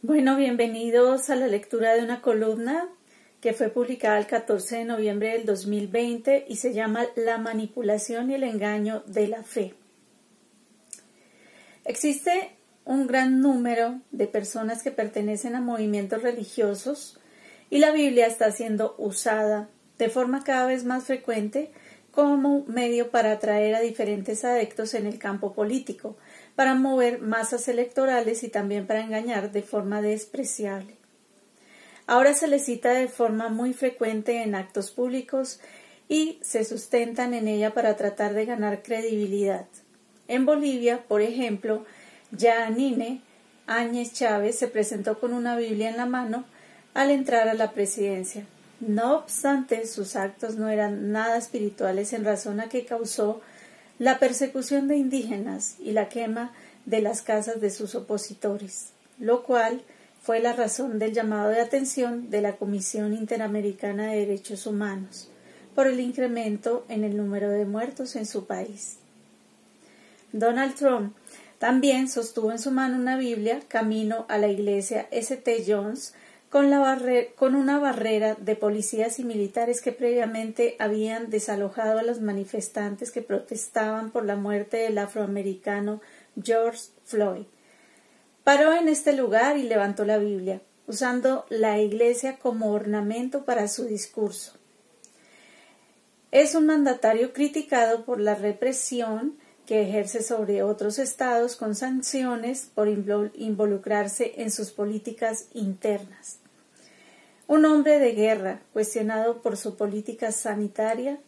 Bueno, bienvenidos a la lectura de una columna que fue publicada el 14 de noviembre del 2020 y se llama La manipulación y el engaño de la fe. Existe un gran número de personas que pertenecen a movimientos religiosos y la Biblia está siendo usada de forma cada vez más frecuente como medio para atraer a diferentes adeptos en el campo político, para mover masas electorales y también para engañar de forma despreciable. Ahora se les cita de forma muy frecuente en actos públicos y se sustentan en ella para tratar de ganar credibilidad. En Bolivia, por ejemplo, Yanine Áñez Chávez se presentó con una Biblia en la mano al entrar a la presidencia. No obstante, sus actos no eran nada espirituales en razón a que causó la persecución de indígenas y la quema de las casas de sus opositores, lo cual fue la razón del llamado de atención de la Comisión Interamericana de Derechos Humanos por el incremento en el número de muertos en su país. Donald Trump también sostuvo en su mano una Biblia camino a la iglesia St. John's con, una barrera de policías y militares que previamente habían desalojado a los manifestantes que protestaban por la muerte del afroamericano George Floyd. Paró en este lugar y levantó la Biblia, usando la iglesia como ornamento para su discurso. Es un mandatario criticado por la represión que ejerce sobre otros estados con sanciones por involucrarse en sus políticas internas. Un hombre de guerra, cuestionado por su política sanitaria,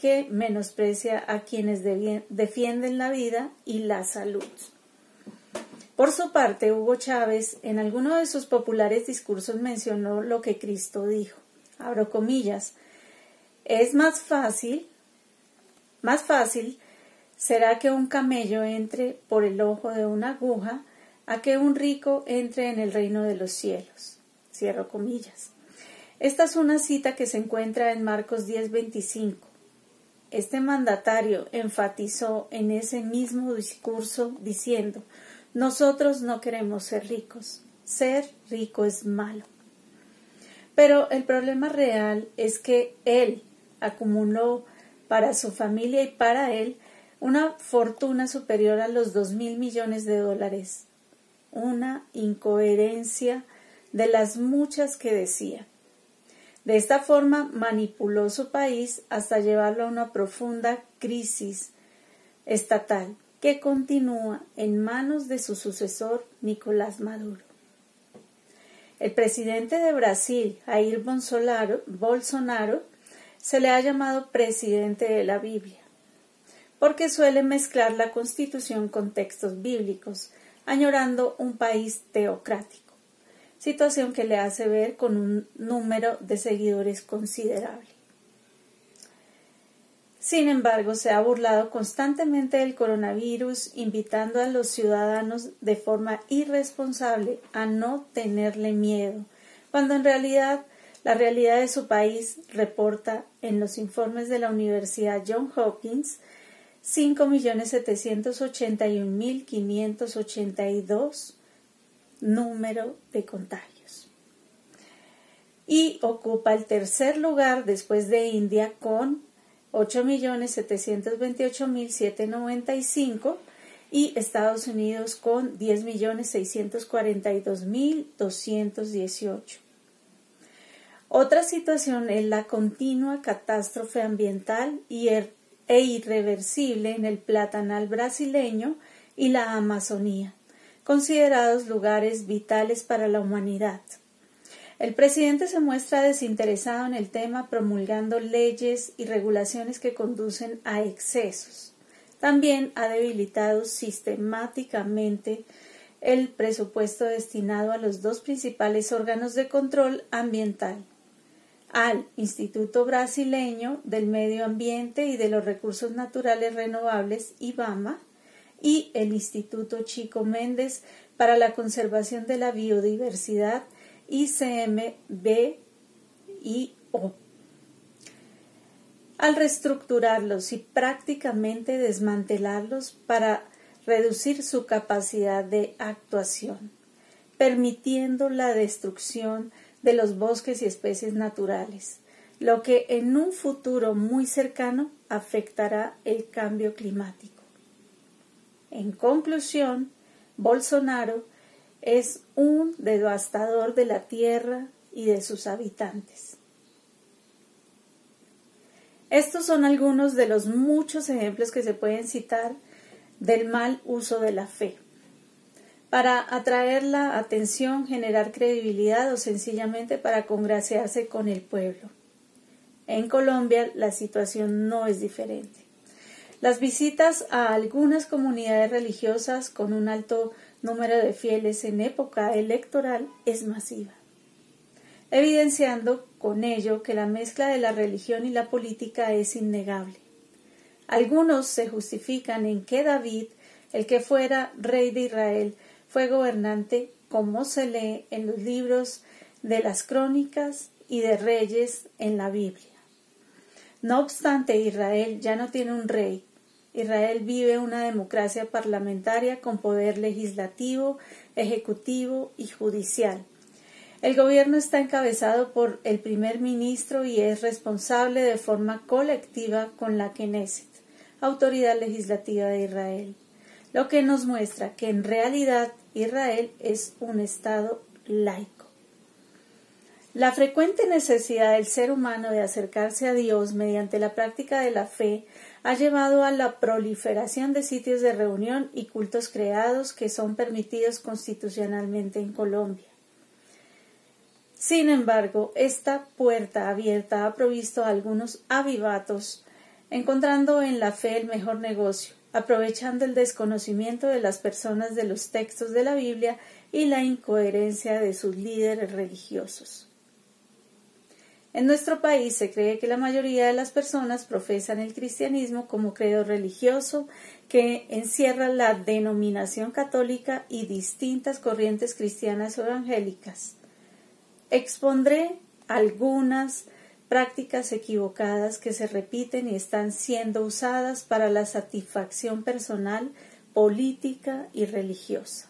que menosprecia a quienes defienden la vida y la salud. Por su parte, Hugo Chávez en alguno de sus populares discursos mencionó lo que Cristo dijo. Abro comillas. Es más fácil, más fácil será que un camello entre por el ojo de una aguja a que un rico entre en el reino de los cielos. Cierro comillas. Esta es una cita que se encuentra en Marcos 10:25. Este mandatario enfatizó en ese mismo discurso diciendo nosotros no queremos ser ricos. Ser rico es malo. Pero el problema real es que él acumuló para su familia y para él una fortuna superior a los dos mil millones de dólares. Una incoherencia de las muchas que decía. De esta forma manipuló su país hasta llevarlo a una profunda crisis estatal que continúa en manos de su sucesor Nicolás Maduro. El presidente de Brasil, Jair Bolsonaro, se le ha llamado presidente de la Biblia, porque suele mezclar la constitución con textos bíblicos, añorando un país teocrático, situación que le hace ver con un número de seguidores considerable. Sin embargo, se ha burlado constantemente del coronavirus, invitando a los ciudadanos de forma irresponsable a no tenerle miedo, cuando en realidad la realidad de su país reporta en los informes de la Universidad John Hopkins 5.781.582 número de contagios. Y ocupa el tercer lugar después de India con 8.728.795 y Estados Unidos con 10.642.218. Otra situación es la continua catástrofe ambiental er, e irreversible en el platanal brasileño y la Amazonía, considerados lugares vitales para la humanidad. El presidente se muestra desinteresado en el tema, promulgando leyes y regulaciones que conducen a excesos. También ha debilitado sistemáticamente el presupuesto destinado a los dos principales órganos de control ambiental, al Instituto Brasileño del Medio Ambiente y de los Recursos Naturales Renovables, IBAMA, y el Instituto Chico Méndez para la Conservación de la Biodiversidad o Al reestructurarlos y prácticamente desmantelarlos para reducir su capacidad de actuación. permitiendo la destrucción de los bosques y especies naturales, lo que en un futuro muy cercano afectará el cambio climático. En conclusión, Bolsonaro es un devastador de la tierra y de sus habitantes. Estos son algunos de los muchos ejemplos que se pueden citar del mal uso de la fe para atraer la atención, generar credibilidad o sencillamente para congraciarse con el pueblo. En Colombia la situación no es diferente. Las visitas a algunas comunidades religiosas con un alto número de fieles en época electoral es masiva, evidenciando con ello que la mezcla de la religión y la política es innegable. Algunos se justifican en que David, el que fuera rey de Israel, fue gobernante como se lee en los libros de las crónicas y de reyes en la Biblia. No obstante, Israel ya no tiene un rey. Israel vive una democracia parlamentaria con poder legislativo, ejecutivo y judicial. El gobierno está encabezado por el primer ministro y es responsable de forma colectiva con la Knesset, autoridad legislativa de Israel lo que nos muestra que en realidad Israel es un Estado laico. La frecuente necesidad del ser humano de acercarse a Dios mediante la práctica de la fe ha llevado a la proliferación de sitios de reunión y cultos creados que son permitidos constitucionalmente en Colombia. Sin embargo, esta puerta abierta ha provisto a algunos avivatos, encontrando en la fe el mejor negocio, aprovechando el desconocimiento de las personas de los textos de la Biblia y la incoherencia de sus líderes religiosos. En nuestro país se cree que la mayoría de las personas profesan el cristianismo como credo religioso que encierra la denominación católica y distintas corrientes cristianas o evangélicas. Expondré algunas prácticas equivocadas que se repiten y están siendo usadas para la satisfacción personal, política y religiosa.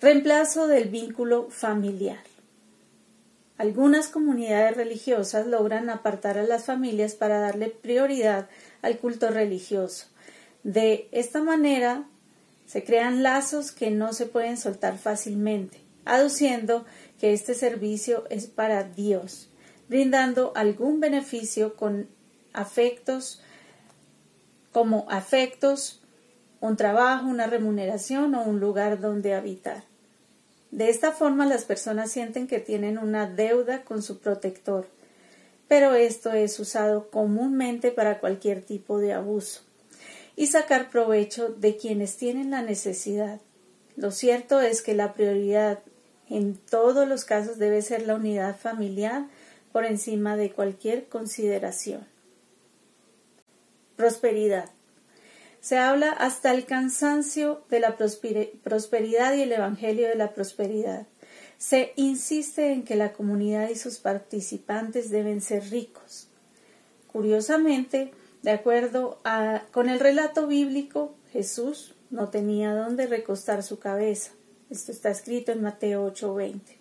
Reemplazo del vínculo familiar. Algunas comunidades religiosas logran apartar a las familias para darle prioridad al culto religioso. De esta manera se crean lazos que no se pueden soltar fácilmente, aduciendo que este servicio es para Dios, brindando algún beneficio con afectos como afectos, un trabajo, una remuneración o un lugar donde habitar. De esta forma las personas sienten que tienen una deuda con su protector, pero esto es usado comúnmente para cualquier tipo de abuso y sacar provecho de quienes tienen la necesidad. Lo cierto es que la prioridad en todos los casos debe ser la unidad familiar por encima de cualquier consideración. Prosperidad. Se habla hasta el cansancio de la prosperidad y el Evangelio de la prosperidad. Se insiste en que la comunidad y sus participantes deben ser ricos. Curiosamente, de acuerdo con el relato bíblico, Jesús no tenía dónde recostar su cabeza. Esto está escrito en Mateo 8:20.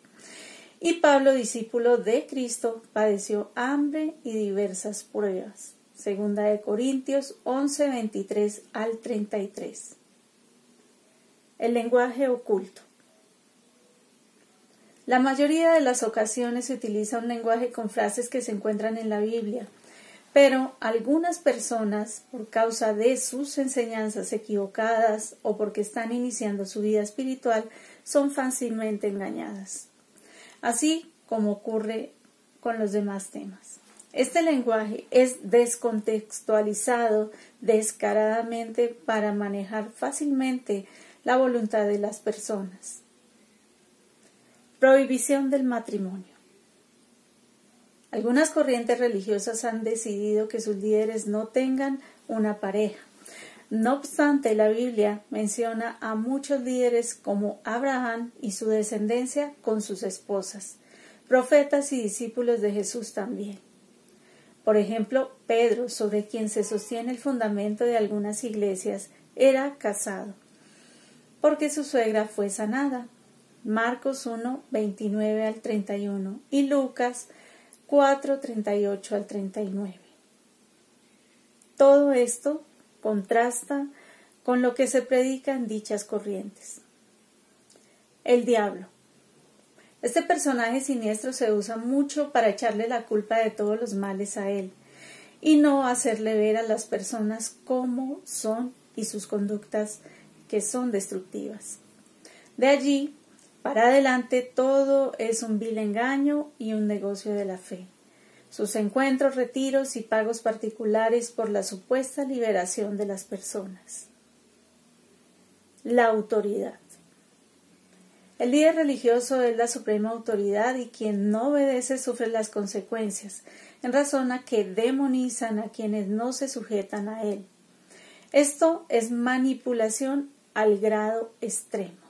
Y Pablo, discípulo de Cristo, padeció hambre y diversas pruebas. Segunda de Corintios 11:23 al 33. El lenguaje oculto. La mayoría de las ocasiones se utiliza un lenguaje con frases que se encuentran en la Biblia, pero algunas personas, por causa de sus enseñanzas equivocadas o porque están iniciando su vida espiritual, son fácilmente engañadas. Así como ocurre con los demás temas. Este lenguaje es descontextualizado descaradamente para manejar fácilmente la voluntad de las personas. Prohibición del matrimonio. Algunas corrientes religiosas han decidido que sus líderes no tengan una pareja. No obstante, la Biblia menciona a muchos líderes como Abraham y su descendencia con sus esposas, profetas y discípulos de Jesús también. Por ejemplo, Pedro, sobre quien se sostiene el fundamento de algunas iglesias, era casado. porque su suegra fue sanada. Marcos 1, 29 al 31 y Lucas 4, 38 al 39. Todo esto contrasta con lo que se predica en dichas corrientes. El diablo. Este personaje siniestro se usa mucho para echarle la culpa de todos los males a él y no hacerle ver a las personas cómo son y sus conductas que son destructivas. De allí para adelante todo es un vil engaño y un negocio de la fe. Sus encuentros, retiros y pagos particulares por la supuesta liberación de las personas. La autoridad. El líder religioso es la suprema autoridad y quien no obedece sufre las consecuencias, en razón a que demonizan a quienes no se sujetan a él. Esto es manipulación al grado extremo.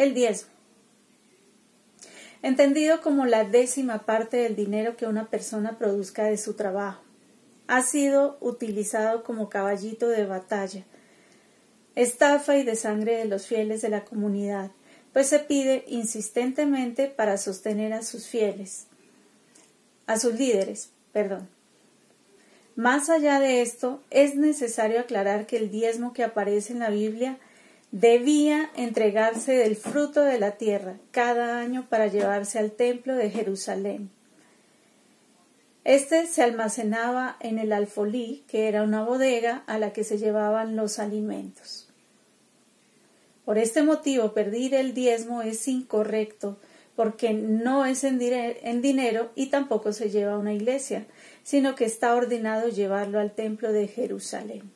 El diezmo. Entendido como la décima parte del dinero que una persona produzca de su trabajo, ha sido utilizado como caballito de batalla estafa y de sangre de los fieles de la comunidad, pues se pide insistentemente para sostener a sus fieles, a sus líderes, perdón. Más allá de esto, es necesario aclarar que el diezmo que aparece en la Biblia debía entregarse del fruto de la tierra cada año para llevarse al templo de Jerusalén. Este se almacenaba en el alfolí, que era una bodega a la que se llevaban los alimentos. Por este motivo, pedir el diezmo es incorrecto, porque no es en, dinero y tampoco se lleva a una iglesia, sino que está ordenado llevarlo al templo de Jerusalén,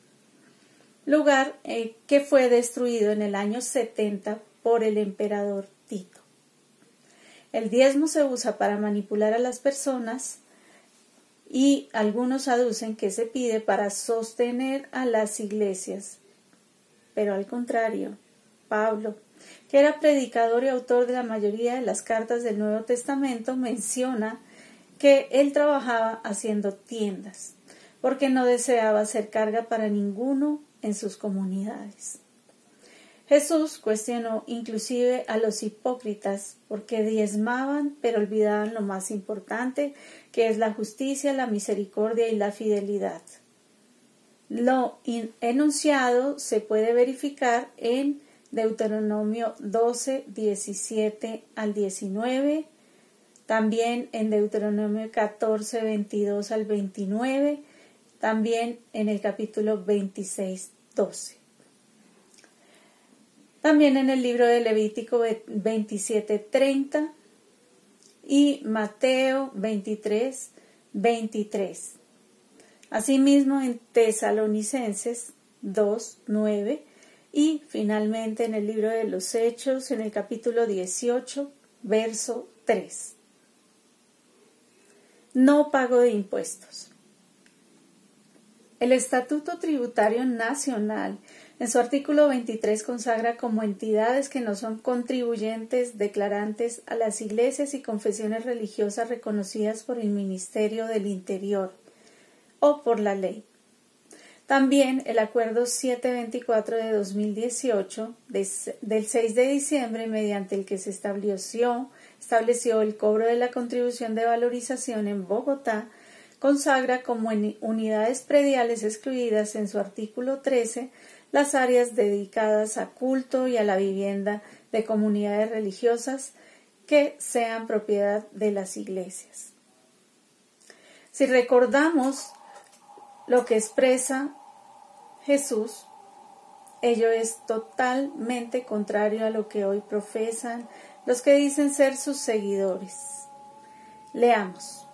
lugar eh, que fue destruido en el año 70 por el emperador Tito. El diezmo se usa para manipular a las personas, y algunos aducen que se pide para sostener a las iglesias. Pero al contrario, Pablo, que era predicador y autor de la mayoría de las cartas del Nuevo Testamento, menciona que él trabajaba haciendo tiendas, porque no deseaba hacer carga para ninguno en sus comunidades. Jesús cuestionó inclusive a los hipócritas porque diezmaban pero olvidaban lo más importante que es la justicia, la misericordia y la fidelidad. Lo enunciado se puede verificar en Deuteronomio 12, 17 al 19, también en Deuteronomio 14, 22 al 29, también en el capítulo 26, 12. También en el libro de Levítico 27:30 y Mateo 23, 23. Asimismo en Tesalonicenses 2, 9 y finalmente en el libro de los Hechos en el capítulo 18, verso 3. No pago de impuestos. El Estatuto Tributario Nacional en su artículo 23 consagra como entidades que no son contribuyentes declarantes a las iglesias y confesiones religiosas reconocidas por el Ministerio del Interior o por la ley. También el Acuerdo 724 de 2018 del 6 de diciembre, mediante el que se estableció, estableció el cobro de la contribución de valorización en Bogotá, consagra como unidades prediales excluidas en su artículo 13 las áreas dedicadas a culto y a la vivienda de comunidades religiosas que sean propiedad de las iglesias. Si recordamos lo que expresa Jesús, ello es totalmente contrario a lo que hoy profesan los que dicen ser sus seguidores. Leamos.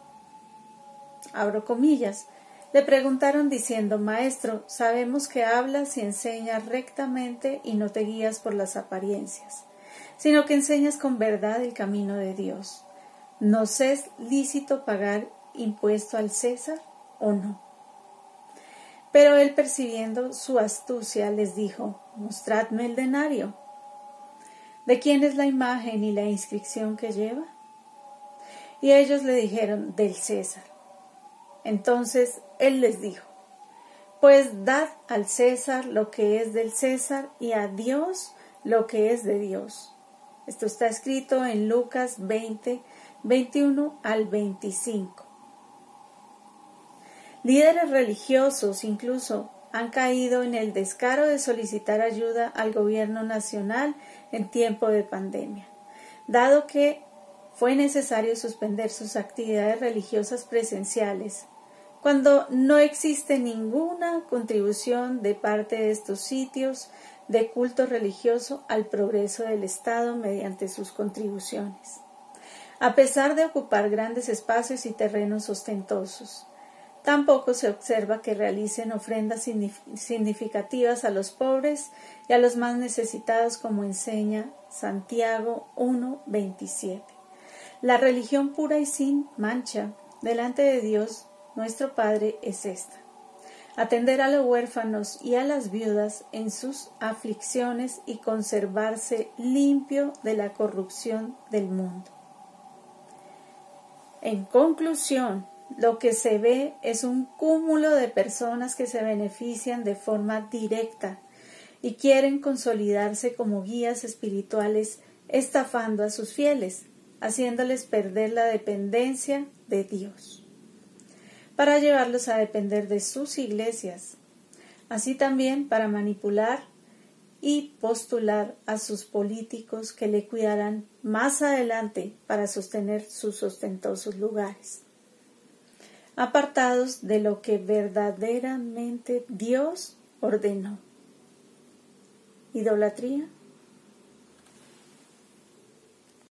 Abro comillas. Le preguntaron diciendo, Maestro, sabemos que hablas y enseñas rectamente y no te guías por las apariencias, sino que enseñas con verdad el camino de Dios. ¿Nos es lícito pagar impuesto al César o no? Pero él, percibiendo su astucia, les dijo, Mostradme el denario. ¿De quién es la imagen y la inscripción que lleva? Y ellos le dijeron, del César. Entonces él les dijo, Pues dad al César lo que es del César y a Dios lo que es de Dios. Esto está escrito en Lucas 20, 21 al 25. Líderes religiosos incluso han caído en el descaro de solicitar ayuda al gobierno nacional en tiempo de pandemia, dado que fue necesario suspender sus actividades religiosas presenciales, cuando no existe ninguna contribución de parte de estos sitios de culto religioso al progreso del Estado mediante sus contribuciones. A pesar de ocupar grandes espacios y terrenos ostentosos, Tampoco se observa que realicen ofrendas significativas a los pobres y a los más necesitados, como enseña Santiago 1.27. La religión pura y sin mancha delante de Dios, nuestro Padre, es esta. Atender a los huérfanos y a las viudas en sus aflicciones y conservarse limpio de la corrupción del mundo. En conclusión, lo que se ve es un cúmulo de personas que se benefician de forma directa y quieren consolidarse como guías espirituales, estafando a sus fieles, haciéndoles perder la dependencia de Dios, para llevarlos a depender de sus iglesias, así también para manipular y postular a sus políticos que le cuidarán más adelante para sostener sus ostentosos lugares apartados de lo que verdaderamente Dios ordenó. Idolatría